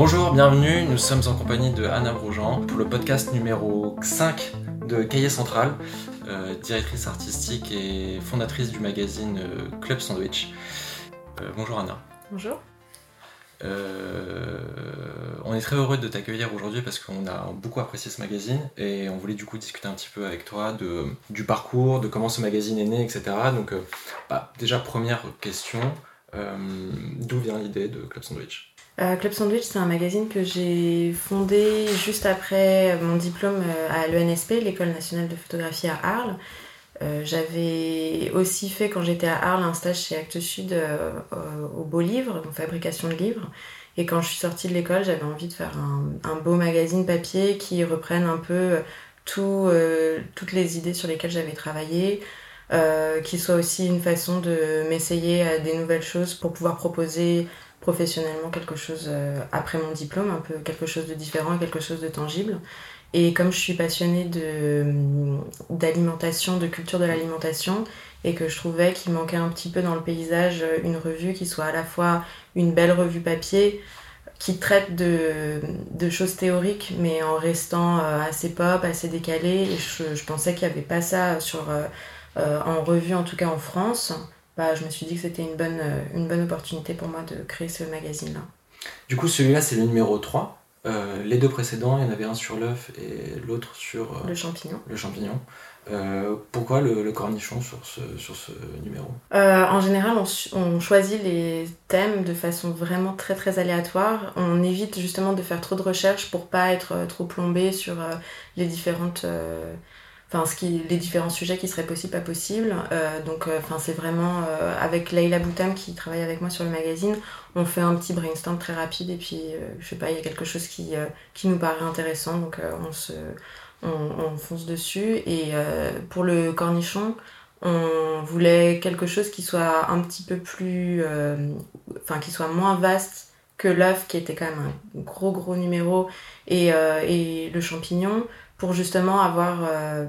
Bonjour, bienvenue, nous sommes en compagnie de Anna Broujean pour le podcast numéro 5 de Cahier Central, euh, directrice artistique et fondatrice du magazine euh, Club Sandwich. Euh, bonjour Anna. Bonjour. on est très heureux de t'accueillir aujourd'hui parce qu'on a beaucoup apprécié ce magazine et on voulait du coup discuter un petit peu avec toi de, du parcours, de comment ce magazine est né, etc. Donc bah, déjà première question, d'où vient l'idée de Club Sandwich? Euh, Club Sandwich, c'est un magazine que j'ai fondé juste après mon diplôme euh, à l'ENSP, l'École nationale de photographie à Arles. Euh, j'avais aussi fait, quand j'étais à Arles, un stage chez Actes Sud au Beau Livre, donc fabrication de livres. Et quand je suis sortie de l'école, j'avais envie de faire un, beau magazine papier qui reprenne un peu tout, toutes les idées sur lesquelles j'avais travaillé, qui soit aussi une façon de m'essayer à des nouvelles choses pour pouvoir proposer professionnellement quelque chose euh, après mon diplôme, un peu quelque chose de différent, quelque chose de tangible. Et comme je suis passionnée d'alimentation, de, culture de l'alimentation, et que je trouvais qu'il manquait un petit peu dans le paysage une revue qui soit à la fois une belle revue papier, qui traite de, de choses théoriques, mais en restant euh, assez pop, assez décalé. Et je, pensais qu'il n'y avait pas ça sur, euh, en revue, en tout cas en France. Bah, je me suis dit que c'était une bonne, euh, une bonne opportunité pour moi de créer ce magazine-là. Du coup, celui-là, c'est le numéro 3. Euh, les deux précédents, il y en avait un sur l'œuf et l'autre sur euh, le champignon. Le champignon. pourquoi le, cornichon sur ce, sur ce numéro? En général, on, on, choisit les thèmes de façon vraiment très très aléatoire. On évite justement de faire trop de recherches pour pas être trop plombé sur les différentes enfin ce qui les différents sujets qui seraient possibles pas possibles. Euh, donc euh, enfin c'est vraiment euh, avec Leila Boutam qui travaille avec moi sur le magazine on fait un petit brainstorm très rapide et puis je sais pas il y a quelque chose qui qui nous paraît intéressant. Donc on se on, on, fonce dessus. Et pour le cornichon on voulait quelque chose qui soit un petit peu plus enfin qui soit moins vaste que l'œuf qui était quand même un gros gros numéro et, et le champignon pour justement avoir euh,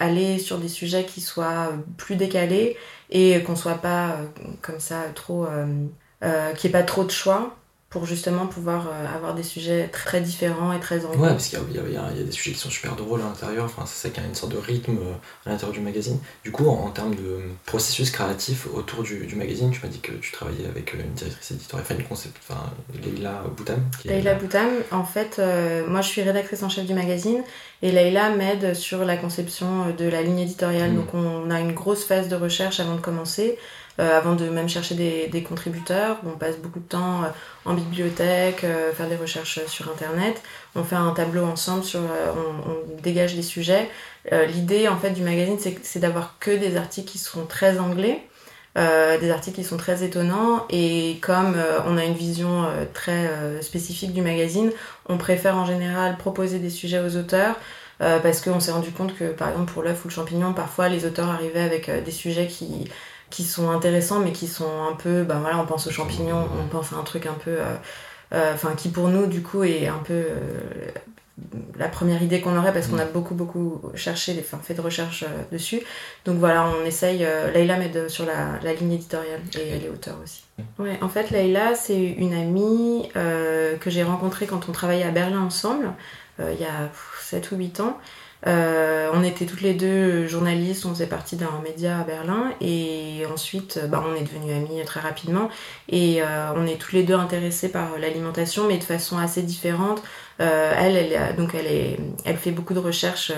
aller sur des sujets qui soient plus décalés et qu'on soit pas euh, comme ça trop euh, qu'il n'y ait pas trop de choix pour justement pouvoir euh, avoir des sujets très différents et très enrichissants. Ouais, parce qu'il y, y, a des sujets qui sont super drôles à l'intérieur, enfin, c'est ça qui a une sorte de rythme euh, à l'intérieur du magazine. Du coup, en, termes de processus créatif autour du, du magazine, tu m'as dit que tu travaillais avec euh, une directrice éditoriale, enfin une concept, enfin Leïla Boutam. Leïla Boutam, en fait, moi je suis rédactrice en chef du magazine et Leïla m'aide sur la conception de la ligne éditoriale. Mm. Donc on a une grosse phase de recherche avant de commencer. Euh, avant de même chercher des, contributeurs. On passe beaucoup de temps euh, en bibliothèque, euh, faire des recherches sur Internet. On fait un tableau ensemble, sur, on, dégage des sujets. L'idée en fait du magazine, c'est d'avoir que des articles qui sont très anglais. des articles qui sont très étonnants et comme on a une vision très spécifique du magazine, on préfère en général proposer des sujets aux auteurs parce qu'on s'est rendu compte que par exemple pour l'œuf ou le champignon, parfois les auteurs arrivaient avec des sujets qui qui sont intéressants mais qui sont un peu ben voilà on pense aux champignons on pense à un truc un peu euh, euh, enfin qui pour nous du coup est un peu euh, la première idée qu'on aurait parce qu'on a mm. beaucoup beaucoup cherché les, enfin, fait de recherche dessus. Donc voilà on essaye Leïla m'aide sur la, la, ligne éditoriale et elle est auteur aussi. Ouais en fait Leïla c'est une amie que j'ai rencontrée quand on travaillait à Berlin ensemble il y a 7 ou 8 ans euh, on était toutes les deux journalistes, on faisait partie d'un média à Berlin et ensuite bah, on est devenus amis très rapidement et euh, on est toutes les deux intéressées par l'alimentation mais de façon assez différente. Euh, elle, elle, donc elle, est, elle fait beaucoup de recherches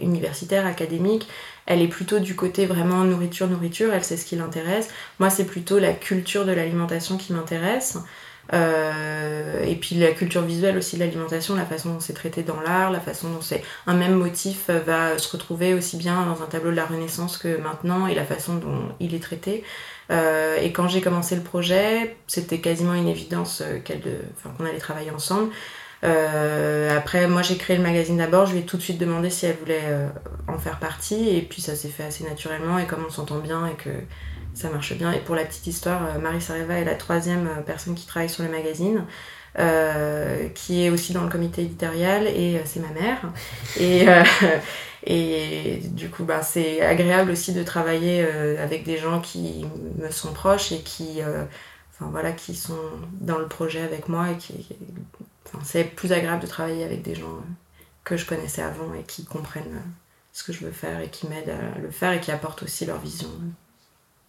universitaires, académiques. Elle est plutôt du côté vraiment nourriture, nourriture, elle sait ce qui l'intéresse. Moi c'est plutôt la culture de l'alimentation qui m'intéresse. Euh, et puis la culture visuelle aussi de l'alimentation, la façon dont c'est traité dans l'art, la façon dont c'est un même motif va se retrouver aussi bien dans un tableau de la Renaissance que maintenant et la façon dont il est traité. Euh, et quand j'ai commencé le projet, c'était quasiment une évidence euh, qu'on allait travailler ensemble. après, moi j'ai créé le magazine d'abord, je lui ai tout de suite demandé si elle voulait en faire partie, et puis ça s'est fait assez naturellement, et comme on s'entend bien et que ça marche bien. Et pour la petite histoire, euh, Marie Sareva est la troisième euh, personne qui travaille sur le magazine. Euh, qui est aussi dans le comité éditorial et c'est ma mère. Et, du coup, bah, c'est agréable aussi de travailler avec des gens qui me sont proches et qui enfin, voilà, qui sont dans le projet avec moi et qui. c'est plus agréable de travailler avec des gens que je connaissais avant et qui comprennent ce que je veux faire et qui m'aident à le faire et qui apportent aussi leur vision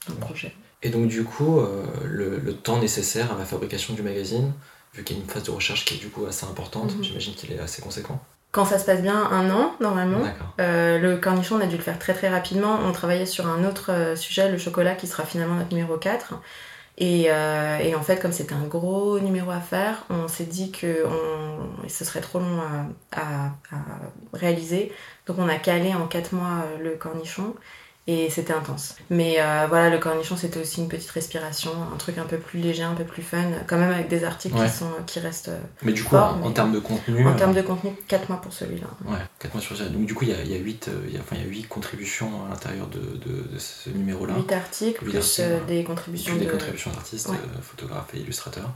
dans le projet. Et donc du coup, euh, le, temps nécessaire à la fabrication du magazine, vu qu'il y a une phase de recherche qui est du coup assez importante, mhm. j'imagine qu'il est assez conséquent. Quand ça se passe bien, un an normalement. Euh, le cornichon, on a dû le faire très très rapidement. On travaillait sur un autre euh, sujet, le chocolat, qui sera finalement notre numéro 4. Et, et en fait, comme c'était un gros numéro à faire, on s'est dit que on, ce serait trop long à, à, réaliser. Donc on a calé en 4 mois le cornichon et c'était intense. Mais euh, voilà, le cornichon, c'était aussi une petite respiration, un truc un peu plus léger, un peu plus fun, quand même avec des articles qui, sont, qui restent. Euh, mais du coup, en, termes de contenu. En termes de contenu, 4 mois pour celui-là. Ouais, 4 mois sur celui-là. Donc du coup, il y a, y, a 8, il y a, enfin, y a 8 contributions à l'intérieur de, de, ce numéro-là. 8 articles, plus euh, des contributions. Plus des contributions d'artistes, photographes et illustrateurs.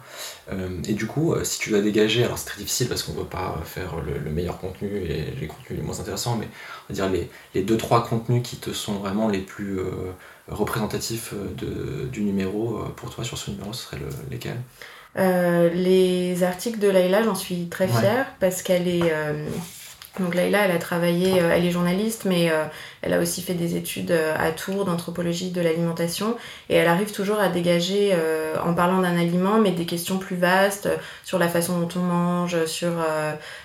et du coup, si tu dois dégager, alors c'est très difficile parce qu'on ne veut pas faire le, le, meilleur contenu et les contenus les moins intéressants, mais on va dire les, les 2-3 contenus qui te sont vraiment les plus euh, représentatifs euh, de, du numéro euh, pour toi sur ce numéro, ce serait le, lesquels? Les articles de Laila, j'en suis très fière parce qu'elle est donc Laïla, elle a travaillé, euh, elle est journaliste, mais euh, elle a aussi fait des études euh, à Tours d'anthropologie de l'alimentation. Et elle arrive toujours à dégager, en parlant d'un aliment, mais des questions plus vastes sur la façon dont on mange, sur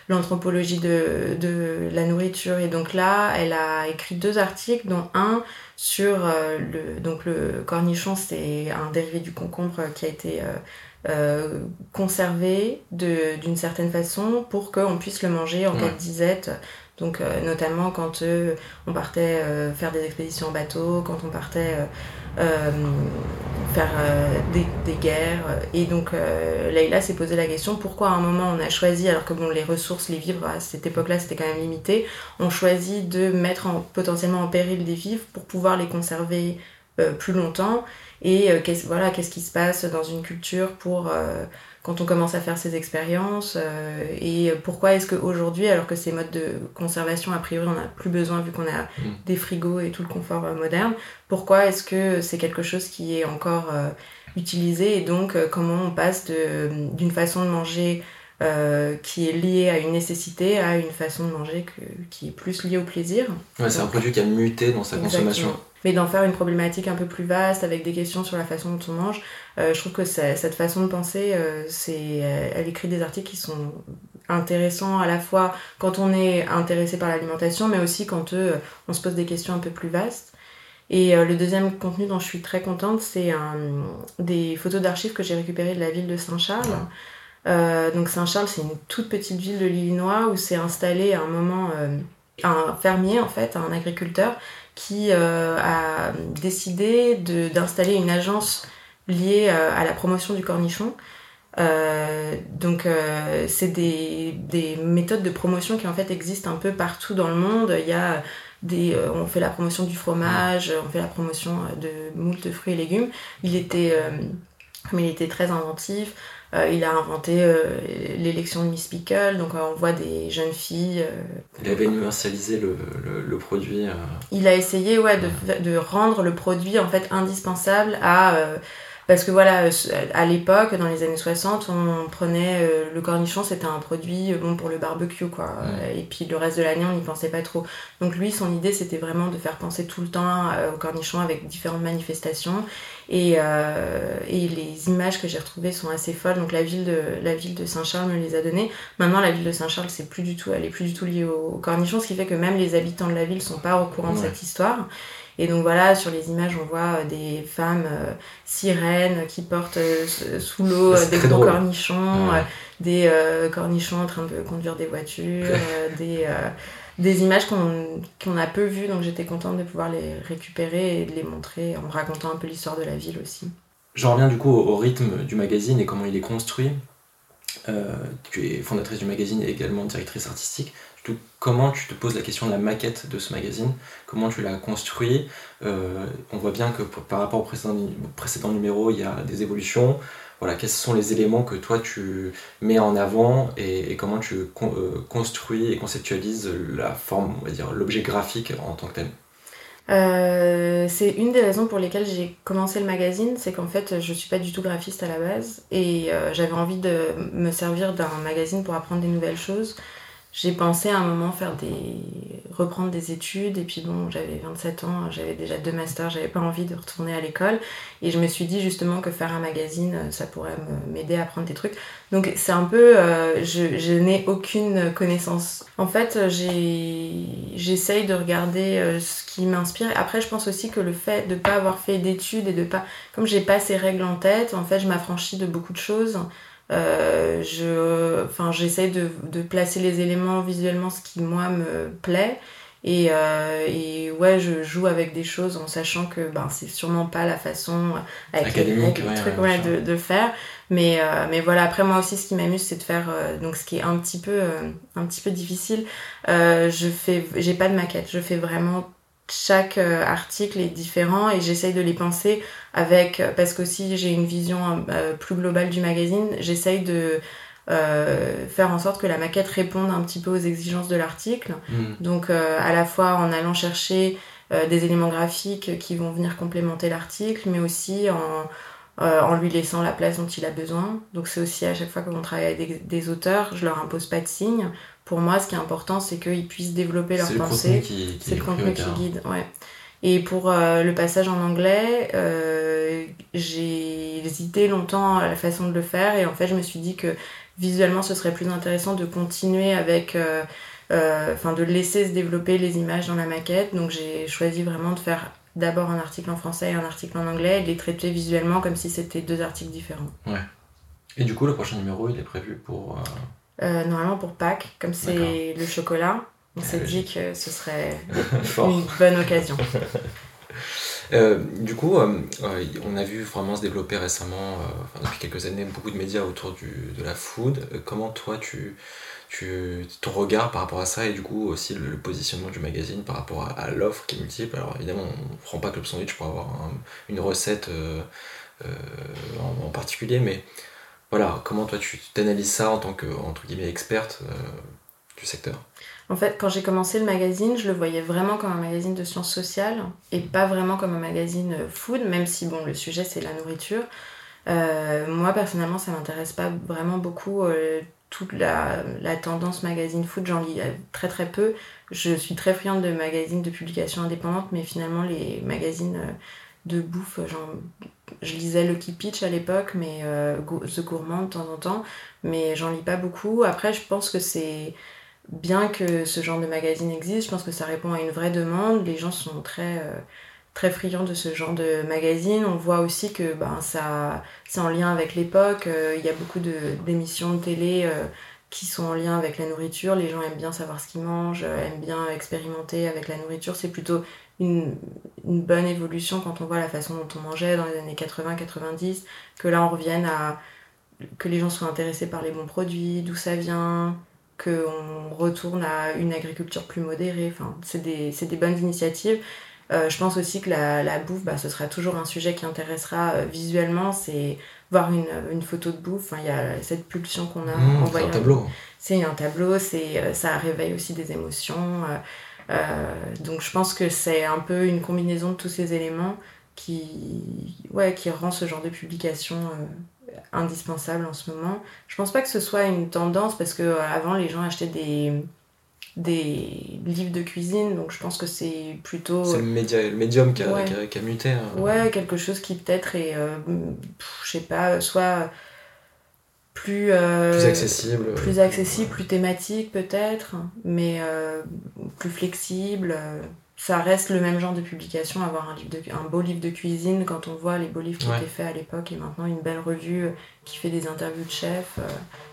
l'anthropologie de, de, la nourriture. Et donc là, elle a écrit deux articles, dont un sur le, donc le cornichon, c'est un dérivé du concombre qui a été euh, conservé d'une certaine façon pour qu'on puisse le manger en cas de disette. Donc euh, notamment quand euh, on partait faire des expéditions en bateau, quand on partait faire des, des, guerres. Et donc Leïla s'est posé la question pourquoi à un moment on a choisi, alors que bon les ressources, les vivres à cette époque-là c'était quand même limité, on choisit de mettre en, potentiellement en péril des vivres pour pouvoir les conserver plus longtemps et euh, qu'est-ce, voilà, qu'est-ce qui se passe dans une culture pour euh, quand on commence à faire ces expériences euh, et pourquoi est-ce qu'aujourd'hui, alors que ces modes de conservation, a priori, on n'a plus besoin vu qu'on a mm. des frigos et tout le confort moderne, pourquoi est-ce que c'est quelque chose qui est encore utilisé et donc comment on passe de, d'une façon de manger qui est liée à une nécessité à une façon de manger qui est plus liée au plaisir. Ouais, c'est un produit qui a muté dans sa consommation mais d'en faire une problématique un peu plus vaste avec des questions sur la façon dont on mange. Euh, je trouve que cette façon de penser, euh, c'est, elle écrit des articles qui sont intéressants à la fois quand on est intéressé par l'alimentation, mais aussi quand euh, on se pose des questions un peu plus vastes. Et le deuxième contenu dont je suis très contente, c'est des photos d'archives que j'ai récupérées de la ville de Saint-Charles. donc Saint-Charles, c'est une toute petite ville de l'Illinois où s'est installé à un moment un fermier, en fait, un agriculteur, qui euh, a décidé d'installer une agence liée euh, à la promotion du cornichon. Euh, donc c'est des, des, méthodes de promotion qui en fait existent un peu partout dans le monde. Il y a des, on fait la promotion du fromage, on fait la promotion de moult fruits et légumes. Il était, mais il était très inventif. Euh, il a inventé euh, l'élection de Miss Pickle, donc euh, on voit des jeunes filles. il avait universalisé le, le, produit. Il a essayé ouais, de, de, rendre le produit en fait indispensable à parce que voilà, à l'époque, dans les années 60, on prenait le cornichon, c'était un produit bon pour le barbecue, quoi. Et puis le reste de l'année, on n'y pensait pas trop. Donc lui, son idée, c'était vraiment de faire penser tout le temps au cornichon avec différentes manifestations. Et, euh, et les images que j'ai retrouvées sont assez folles. Donc la ville de, la ville de Saint-Charles me les a données. Maintenant, la ville de Saint-Charles, c'est plus du tout, elle est plus du tout liée au, cornichon, ce qui fait que même les habitants de la ville sont pas au courant de cette histoire. Et donc voilà, sur les images, on voit euh, des femmes euh, sirènes qui portent sous l'eau des gros cornichons, des cornichons en train de conduire des voitures, des, des images qu'on a peu vues, donc j'étais contente de pouvoir les récupérer et de les montrer en racontant un peu l'histoire de la ville aussi. Je reviens du coup au, rythme du magazine et comment il est construit. Euh, tu es fondatrice du magazine et également directrice artistique. Comment tu te poses la question de la maquette de ce magazine Comment tu l'as construit. Euh, On voit bien que par rapport au précédent, numéro, il y a des évolutions. Voilà, quels sont les éléments que toi tu mets en avant et, comment tu euh, construis et conceptualises la forme, on va dire, l'objet graphique en tant que tel? Euh, c'est une des raisons pour lesquelles j'ai commencé le magazine, c'est qu'en fait je suis pas du tout graphiste à la base et j'avais envie de me servir d'un magazine pour apprendre des nouvelles choses. J'ai pensé à un moment faire des reprendre des études et puis bon j'avais 27 ans j'avais déjà deux masters j'avais pas envie de retourner à l'école et je me suis dit justement que faire un magazine ça pourrait m'aider à apprendre des trucs. Donc c'est un peu euh, je, je n'ai aucune connaissance. En fait j'essaye de regarder euh, ce qui m'inspire. Après je pense aussi que le fait de pas avoir fait d'études et de pas comme j'ai pas ces règles en tête en fait je m'affranchis de beaucoup de choses euh, je, enfin, j'essaie de, de, placer les éléments visuellement, ce qui moi me plaît. Et, euh, et, ouais, je joue avec des choses en sachant que ben, c'est sûrement pas la façon avec Académique, les, trucs ouais, de, de, faire. Mais, euh, mais voilà, après moi aussi, ce qui m'amuse, c'est de faire euh, donc ce qui est un petit peu, euh, un petit peu difficile. je fais, j'ai pas de maquette, je fais vraiment chaque euh, article est différent et j'essaye de les penser avec euh, parce qu'aussi j'ai une vision euh, plus globale du magazine j'essaye de faire en sorte que la maquette réponde un petit peu aux exigences de l'article. Hmm. donc à la fois en allant chercher des éléments graphiques qui vont venir complémenter l'article mais aussi en, en lui laissant la place dont il a besoin. Donc c'est aussi à chaque fois que l'on travaille avec des, des auteurs je leur impose pas de signes pour moi, ce qui est important, c'est qu'ils puissent développer leur pensée. C'est le contenu qui guide. Ouais. Et pour euh, le passage en anglais, euh, j'ai hésité longtemps à la façon de le faire et en fait je me suis dit que visuellement ce serait plus intéressant de continuer avec, euh, enfin de laisser se développer les images dans la maquette. Donc j'ai choisi vraiment de faire d'abord un article en français et un article en anglais et de les traiter visuellement comme si c'était deux articles différents. Ouais. Et du coup le prochain numéro il est prévu pour... Euh, normalement pour Pâques, comme c'est le chocolat, on s'est dit que ce serait une bonne occasion. Euh, du coup, euh, on a vu vraiment se développer récemment, depuis quelques années, beaucoup de médias autour du, de la food. comment toi, tu, tu, ton regard par rapport à ça et du coup aussi le, positionnement du magazine par rapport à, l'offre qui est multiple? Alors évidemment, on ne prend pas Club Sandwich pour avoir une recette en, en, particulier, mais voilà, comment toi tu t'analyses ça en tant que experte euh, du secteur? En fait, quand j'ai commencé le magazine, je le voyais vraiment comme un magazine de sciences sociales et pas vraiment comme un magazine euh, food, même si bon, le sujet c'est la nourriture. Euh, moi personnellement, ça m'intéresse pas vraiment beaucoup. toute la, tendance magazine food, j'en lis très très peu. Je suis très friande de magazines de publication indépendante, mais finalement les magazines de bouffe. Genre, je lisais le Pitch à l'époque, mais euh, The Gourmand de temps en temps, mais j'en lis pas beaucoup. Après, je pense que c'est bien que ce genre de magazine existe. Je pense que ça répond à une vraie demande. Les gens sont très euh, très friands de ce genre de magazine. On voit aussi que ben, ça c'est en lien avec l'époque. Euh, il y a beaucoup d'émissions de, télé qui sont en lien avec la nourriture. Les gens aiment bien savoir ce qu'ils mangent, aiment bien expérimenter avec la nourriture. C'est plutôt une, une, bonne évolution quand on voit la façon dont on mangeait dans les années 80-90, que là on revienne à que les gens soient intéressés par les bons produits, d'où ça vient, qu'on retourne à une agriculture plus modérée. Enfin, c'est des, des, bonnes initiatives. Euh, je pense aussi que la, la bouffe, bah, ce sera toujours un sujet qui intéressera euh, visuellement. C'est voir une, une, photo de bouffe. Il y a cette pulsion qu'on a mmh, C'est un tableau. C'est un tableau, euh, ça réveille aussi des émotions. Euh, donc je pense que c'est un peu une combinaison de tous ces éléments qui, ouais, qui rend ce genre de publication euh, indispensable en ce moment. Je pense pas que ce soit une tendance parce que euh, avant les gens achetaient des des livres de cuisine, donc je pense que c'est plutôt... C'est le, média, le médium qui a, a, muté. Hein. Ouais, quelque chose qui peut-être est, je sais pas, soit plus, euh, plus accessible. Plus accessible, plus thématique peut-être, mais euh, plus flexible. Ça reste le même genre de publication, avoir un, livre de, un beau livre de cuisine quand on voit les beaux livres qui étaient faits à l'époque et maintenant une belle revue qui fait des interviews de chefs, euh,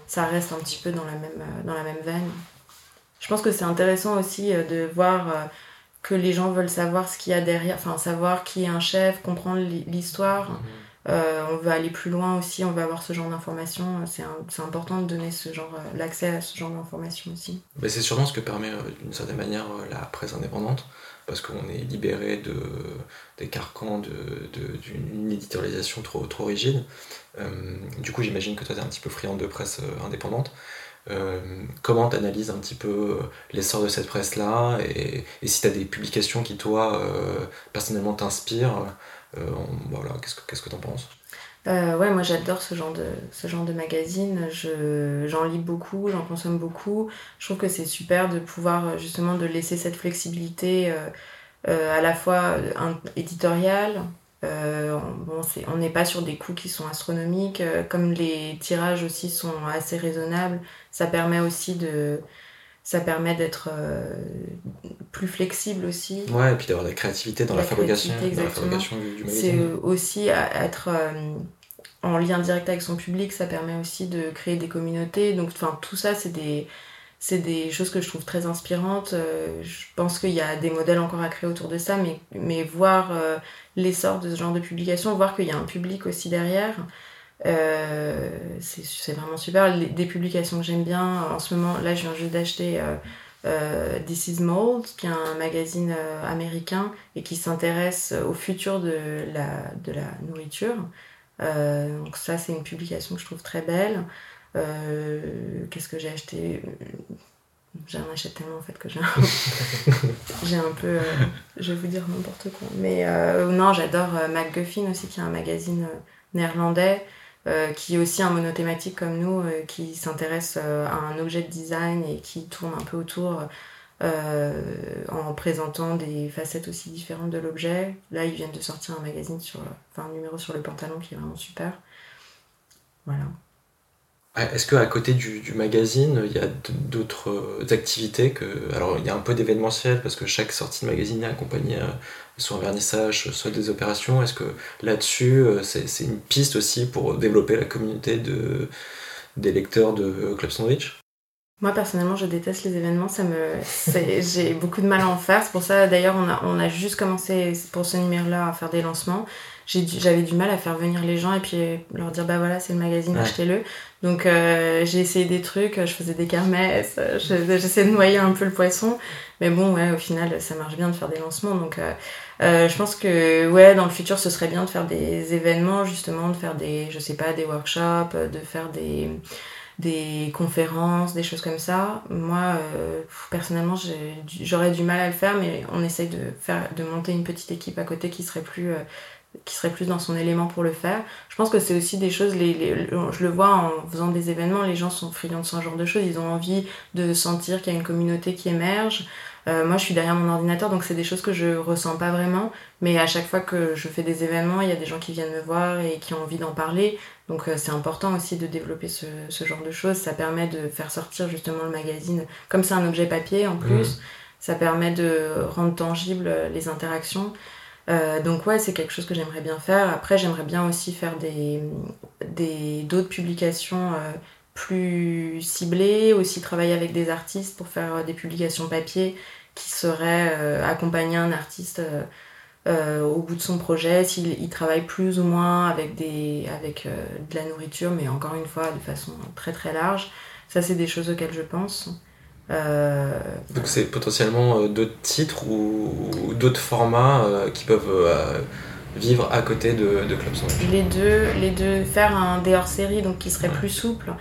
ça reste un petit peu dans la même, dans la même veine. Je pense que c'est intéressant aussi de voir que les gens veulent savoir ce qu'il y a derrière, enfin savoir qui est un chef, comprendre l'histoire. Mhm. Euh, on veut aller plus loin aussi, on veut avoir ce genre d'informations. C'est important de donner ce genre, euh, l'accès à ce genre d'informations aussi. Mais c'est sûrement ce que permet euh, d'une certaine manière la presse indépendante, parce qu'on est libéré de, des carcans d'une éditorialisation trop, trop rigide. du coup, j'imagine que toi, tu es un petit peu friand de presse indépendante. comment tu analyses un petit peu l'essor de cette presse-là et, si tu as des publications qui, toi, personnellement t'inspirent, voilà, qu'est-ce que tu en penses? Euh, ouais, moi j'adore ce genre de ce genre de magazine. j'en lis beaucoup, j'en consomme beaucoup. Je trouve que c'est super de pouvoir euh, justement de laisser cette flexibilité euh, à la fois éditoriale. on n'est pas sur des coûts qui sont astronomiques. comme les tirages aussi sont assez raisonnables, ça permet aussi de ça permet d'être plus flexible aussi. Ouais, et puis d'avoir de la créativité dans la, fabrication, dans la fabrication du, magazine. C'est aussi être en lien direct avec son public, ça permet aussi de créer des communautés. Donc, enfin, tout ça, c'est des, c'est des choses que je trouve très inspirantes. Euh, je pense qu'il y a des modèles encore à créer autour de ça, mais, mais voir euh, l'essor de ce genre de publication, voir qu'il y a un public aussi derrière, euh, c'est vraiment super. des publications que j'aime bien, en ce moment, là, je viens juste d'acheter This is Mold, qui est un magazine américain et qui s'intéresse au futur de la, de la nourriture. Euh, donc ça, c'est une publication que je trouve très belle. Euh, qu'est-ce que j'ai acheté? J'en achète tellement en fait que j'ai un, peu... Euh, je vais vous dire n'importe quoi. Mais non, j'adore MacGuffin aussi, qui est un magazine néerlandais. Qui est aussi un monothématique comme nous, qui s'intéresse à un objet de design et qui tourne un peu autour euh, en présentant des facettes aussi différentes de l'objet. Là, ils viennent de sortir un magazine sur, enfin un numéro sur le pantalon qui est vraiment super. Voilà. Est-ce qu'à côté du, magazine, il y a d'autres euh, activités que... Alors, il y a un peu d'événementiel parce que chaque sortie de magazine est accompagnée euh, soit un vernissage, soit des opérations. Est-ce que là-dessus, c'est une piste aussi pour développer la communauté de, des lecteurs de Club Sandwich? Moi personnellement, je déteste les événements. Ça me, j'ai beaucoup de mal à en faire. C'est pour ça, d'ailleurs, on a, on a juste commencé pour ce numéro-là à faire des lancements. J'avais du mal à faire venir les gens et puis leur dire bah voilà, c'est le magazine, achetez-le. Donc euh, j'ai essayé des trucs, je faisais des kermesses, j'essayais de noyer un peu le poisson. Mais bon, ouais, au final, ça marche bien de faire des lancements. Donc euh, euh, je pense que ouais, dans le futur, ce serait bien de faire des événements, justement, de faire des, je sais pas, des workshops, de faire des des conférences, des choses comme ça. Moi, euh, personnellement, j'aurais du mal à le faire, mais on essaye de, faire, de monter une petite équipe à côté qui serait plus, euh, qui serait plus dans son élément pour le faire. Je pense que c'est aussi des choses, les, je le vois en faisant des événements, les gens sont friands de ce genre de choses, ils ont envie de sentir qu'il y a une communauté qui émerge. Euh, moi, je suis derrière mon ordinateur, donc c'est des choses que je ressens pas vraiment. Mais à chaque fois que je fais des événements, il y a des gens qui viennent me voir et qui ont envie d'en parler. Donc euh, c'est important aussi de développer ce, ce, genre de choses. Ça permet de faire sortir justement le magazine. Comme c'est un objet papier en plus, ça permet de rendre tangible les interactions. Euh, donc ouais, c'est quelque chose que j'aimerais bien faire. Après, j'aimerais bien aussi faire des d'autres publications plus ciblées, aussi travailler avec des artistes pour faire des publications papier qui serait euh, accompagner un artiste euh, euh, au bout de son projet, s'il travaille plus ou moins avec, des, avec de la nourriture, mais encore une fois de façon très très large. Ça, c'est des choses auxquelles je pense. Donc c'est potentiellement d'autres titres ou, d'autres formats qui peuvent vivre à côté de, de Club Sandwich Les deux, les deux, faire un des hors-série donc qui serait plus souple,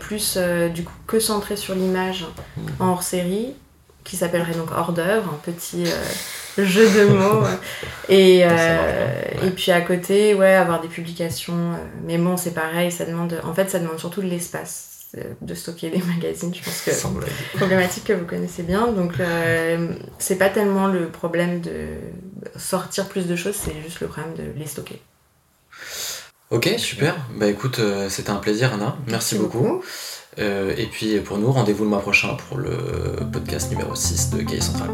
plus du coup que centré sur l'image mmh. en hors-série qui s'appellerait donc hors d'œuvre, un petit euh, jeu de mots. et, euh, et puis à côté, ouais, avoir des publications. Euh, mais bon, c'est pareil, ça demande. En fait, ça demande surtout de l'espace de stocker des magazines, je pense que problématique que vous connaissez bien. Donc c'est pas tellement le problème de sortir plus de choses, c'est juste le problème de les stocker. Ok, super. Bah écoute, c'était un plaisir Anna. Merci, beaucoup. Euh, et puis pour nous, rendez-vous le mois prochain pour le podcast numéro 6 de Gay Central.